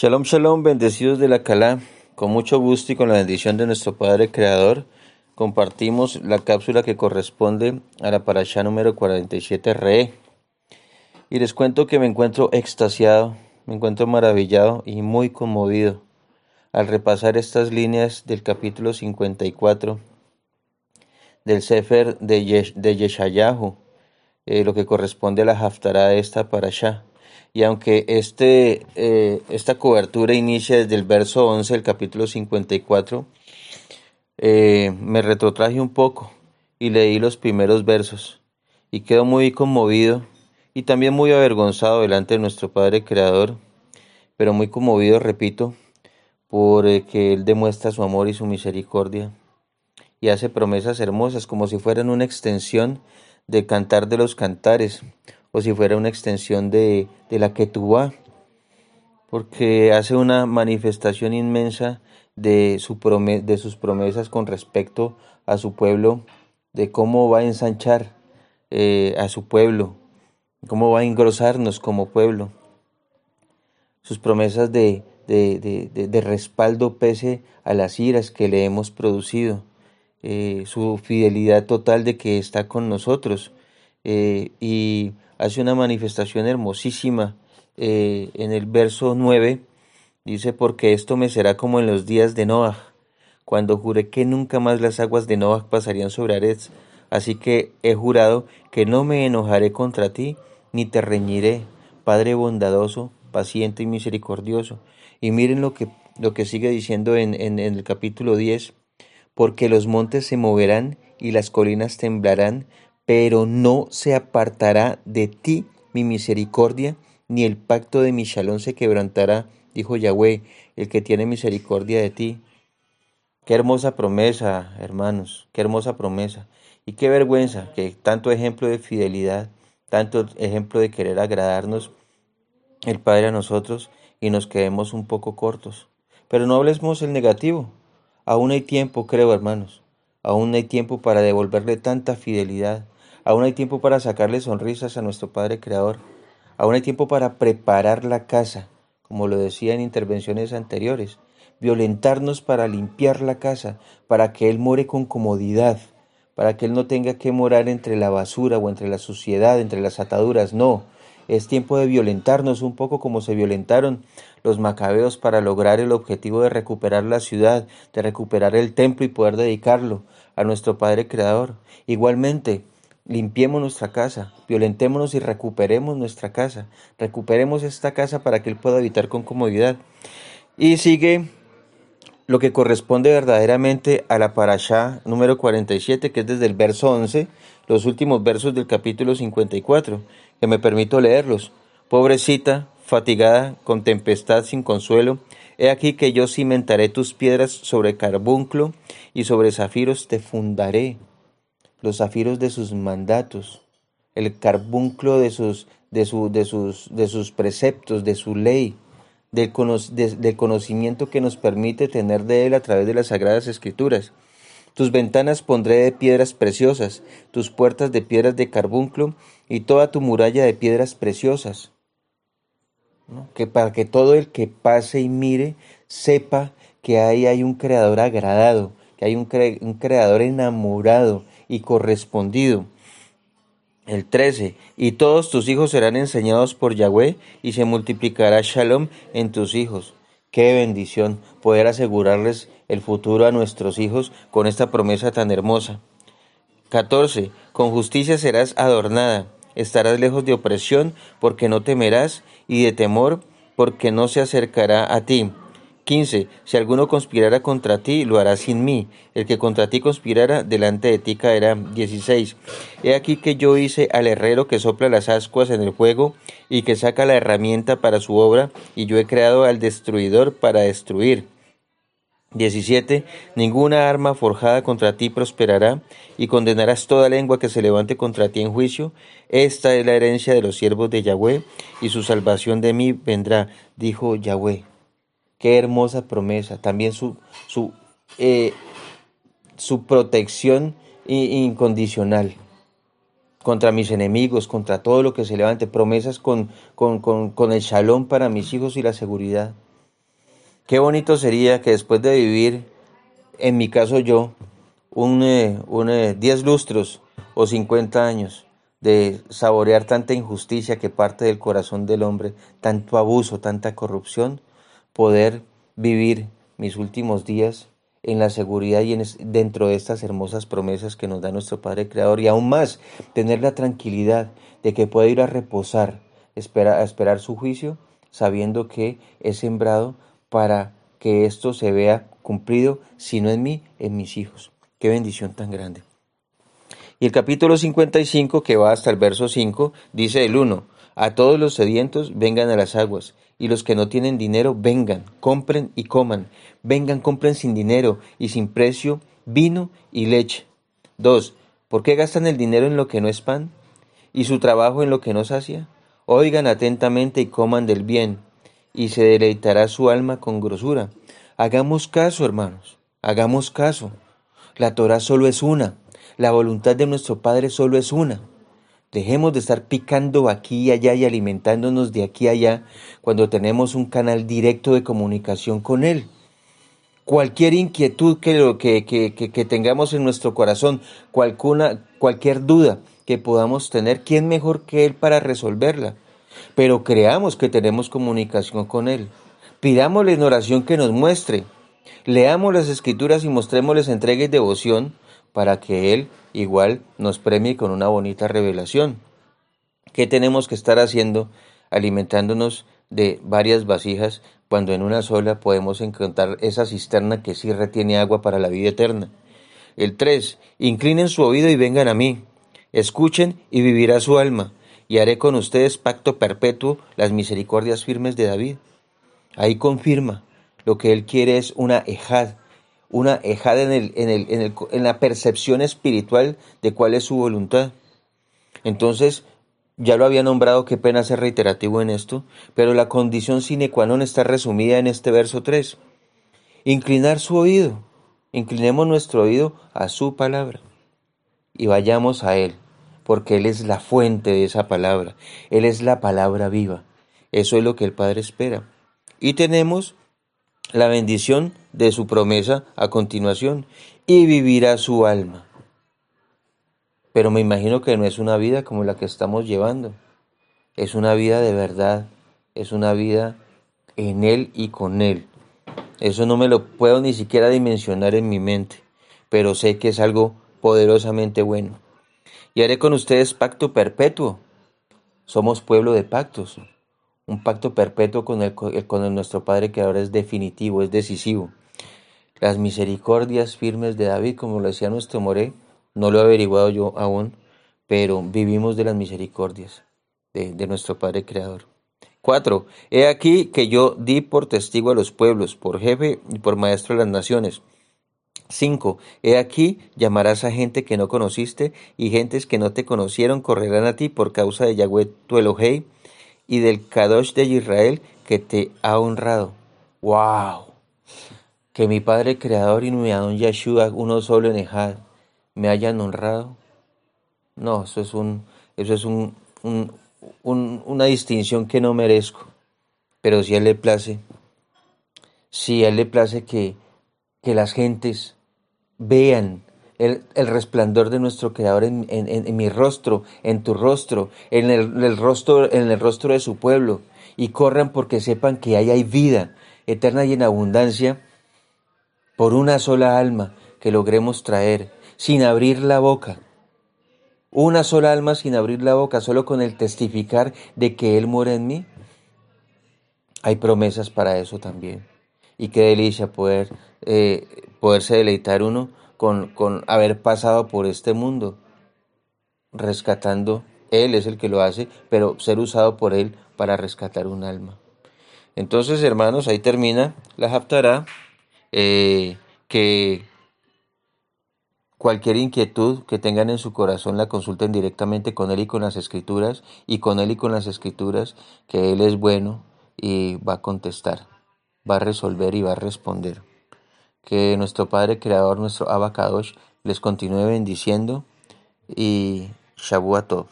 Shalom, shalom, bendecidos de la Calá. Con mucho gusto y con la bendición de nuestro Padre Creador, compartimos la cápsula que corresponde a la parasha número 47 Re. Y les cuento que me encuentro extasiado, me encuentro maravillado y muy conmovido al repasar estas líneas del capítulo 54 del Sefer de, Yeshayahu, eh, lo que corresponde a la Haftarah de esta parasha. Y aunque este, eh, esta cobertura inicia desde el verso 11 del capítulo 54, eh, me retrotraje un poco y leí los primeros versos. Y quedo muy conmovido y también muy avergonzado delante de nuestro Padre Creador, pero muy conmovido, repito, por eh, Él demuestra su amor y su misericordia y hace promesas hermosas como si fueran una extensión de cantar de los cantares o si fuera una extensión de, de la Ketubá, porque hace una manifestación inmensa de, su de sus promesas con respecto a su pueblo, de cómo va a ensanchar eh, a su pueblo, cómo va a engrosarnos como pueblo. Sus promesas de, de, de, respaldo pese a las iras que le hemos producido, eh, su fidelidad total de que está con nosotros eh, y hace una manifestación hermosísima eh, en el verso 9. Dice, porque esto me será como en los días de Noah, cuando juré que nunca más las aguas de Noah pasarían sobre Aretz. Así que he jurado que no me enojaré contra ti, ni te reñiré, Padre bondadoso, paciente y misericordioso. Y miren lo que, lo que sigue diciendo en, en el capítulo 10, porque los montes se moverán y las colinas temblarán, pero no se apartará de ti mi misericordia, ni el pacto de mi shalom se quebrantará, dijo Yahweh, el que tiene misericordia de ti. Qué hermosa promesa, hermanos, qué hermosa promesa. Y qué vergüenza que tanto ejemplo de fidelidad, tanto ejemplo de querer agradarnos el Padre a nosotros y nos quedemos un poco cortos. Pero no hablemos el negativo. Aún hay tiempo, creo, hermanos. Aún hay tiempo para devolverle tanta fidelidad, Aún hay tiempo para sacarle sonrisas a nuestro Padre Creador. Aún hay tiempo para preparar la casa, como lo decía en intervenciones anteriores. Violentarnos para limpiar la casa, para que Él more con comodidad, para que Él no tenga que morar entre la basura o entre la suciedad, entre las ataduras. No, es tiempo de violentarnos un poco como se violentaron los macabeos para lograr el objetivo de recuperar la ciudad, de recuperar el templo y poder dedicarlo a nuestro Padre Creador. Igualmente, limpiemos nuestra casa, violentémonos y recuperemos nuestra casa, recuperemos esta casa para que Él pueda habitar con comodidad. Y sigue lo que corresponde verdaderamente a la parashá número 47, que es desde el verso 11, los últimos versos del capítulo 54, que me permito leerlos. Pobrecita, fatigada, con tempestad sin consuelo, he aquí que yo cimentaré tus piedras sobre carbunclo y sobre zafiros te fundaré los zafiros de sus mandatos, el carbunclo de sus, de, su, de, sus, de sus preceptos, de su ley, del, conocimiento que nos permite tener de Él a través de las sagradas escrituras. Tus ventanas pondré de piedras preciosas, tus puertas de piedras de carbunclo y toda tu muralla de piedras preciosas. Que para que todo el que pase y mire sepa que ahí hay un creador agradado, que hay un, un creador enamorado, y correspondido. El 13. Y todos tus hijos serán enseñados por Yahweh y se multiplicará shalom en tus hijos. Qué bendición poder asegurarles el futuro a nuestros hijos con esta promesa tan hermosa. 14. Con justicia serás adornada, estarás lejos de opresión porque no temerás y de temor porque no se acercará a ti. 15. Si alguno conspirara contra ti, lo hará sin mí. El que contra ti conspirara, delante de ti caerá. 16. He aquí que yo hice al herrero que sopla las ascuas en el fuego y que saca la herramienta para su obra, y yo he creado al destruidor para destruir. 17. Ninguna arma forjada contra ti prosperará, y condenarás toda lengua que se levante contra ti en juicio. Esta es la herencia de los siervos de Yahweh, y su salvación de mí vendrá, dijo Yahweh. Qué hermosa promesa. También su, su, eh, su protección incondicional contra mis enemigos, contra todo lo que se levante, promesas con, con, con, con, el shalom para mis hijos y la seguridad. Qué bonito sería que después de vivir, en mi caso yo, un, eh, un 10 eh, lustros o 50 años de saborear tanta injusticia que parte del corazón del hombre, tanto abuso, tanta corrupción, poder vivir mis últimos días en la seguridad y en, dentro de estas hermosas promesas que nos da nuestro Padre Creador y aún más tener la tranquilidad de que puedo ir a reposar, espera, a esperar su juicio, sabiendo que he sembrado para que esto se vea cumplido, si no en mí, en mis hijos. Qué bendición tan grande. Y el capítulo 55, que va hasta el verso 5, dice el 1, a todos los sedientos vengan a las aguas, y los que no tienen dinero vengan, compren y coman, vengan, compren sin dinero y sin precio vino y leche. 2. ¿Por qué gastan el dinero en lo que no es pan y su trabajo en lo que no sacia? Oigan atentamente y coman del bien, y se deleitará su alma con grosura. Hagamos caso, hermanos, hagamos caso. La Torah solo es una, la voluntad de nuestro Padre solo es una. Dejemos de estar picando aquí y allá y alimentándonos de aquí a allá cuando tenemos un canal directo de comunicación con Él. Cualquier inquietud que, que, que, que tengamos en nuestro corazón, cualquier duda que podamos tener, ¿quién mejor que Él para resolverla? Pero creamos que tenemos comunicación con Él. Pidámosle en oración que nos muestre. Leamos las escrituras y mostrémosles entrega y devoción para que Él igual nos premie con una bonita revelación. ¿Qué tenemos que estar haciendo? Alimentándonos de varias vasijas cuando en una sola podemos encontrar esa cisterna que sí retiene agua para la vida eterna. El 3. Inclinen su oído y vengan a mí. Escuchen y vivirá su alma, y haré con ustedes pacto perpetuo las misericordias firmes de David. Ahí confirma, lo que él quiere es una ejad, una ejada en, el, en, el, en, el, en la percepción espiritual de cuál es su voluntad. Entonces, ya lo había nombrado, qué pena ser reiterativo en esto, pero la condición sine qua non está resumida en este verso 3. Inclinar su oído, inclinemos nuestro oído a su palabra y vayamos a Él, porque Él es la fuente de esa palabra, Él es la palabra viva. Eso es lo que el Padre espera. Y tenemos la bendición de su promesa a continuación y vivirá su alma. Pero me imagino que no es una vida como la que estamos llevando. Es una vida de verdad, es una vida en Él y con Él. Eso no me lo puedo ni siquiera dimensionar en mi mente, pero sé que es algo poderosamente bueno. Y haré con ustedes pacto perpetuo. Somos pueblo de pactos. Un pacto perpetuo con, el, con nuestro Padre que ahora es definitivo, es decisivo. Las misericordias firmes de David, como lo decía nuestro Moré, no lo he averiguado yo aún, pero vivimos de las misericordias de, de nuestro Padre Creador. 4. He aquí que yo di por testigo a los pueblos, por jefe y por maestro de las naciones. 5. He aquí llamarás a gente que no conociste, y gentes que no te conocieron correrán a ti por causa de Yahweh tu Elohei, y del Kadosh de Israel que te ha honrado. ¡Wow! Que mi Padre Creador y mi Adón Yeshua, uno solo en Ejad, me hayan honrado. No, eso es un, eso es un, una distinción que no merezco. Pero si a Él le place, si a Él le place que, que las gentes vean el, resplandor de nuestro Creador en, mi rostro, en tu rostro, en el, rostro, en el rostro de su pueblo, y corran porque sepan que ahí hay vida eterna y en abundancia por una sola alma que logremos traer, sin abrir la boca. Una sola alma sin abrir la boca, solo con el testificar de que Él muere en mí. Hay promesas para eso también. Y qué delicia poder, eh, poderse deleitar uno con, con haber pasado por este mundo, rescatando, Él es el que lo hace, pero ser usado por Él para rescatar un alma. Entonces, hermanos, ahí termina la Haftarah, eh, que cualquier inquietud que tengan en su corazón la consulten directamente con Él y con las Escrituras, y con Él y con las Escrituras, que Él es bueno y va a contestar, va a resolver y va a responder. Que nuestro Padre Creador, nuestro Abacadosh, les continúe bendiciendo y Shabuatov.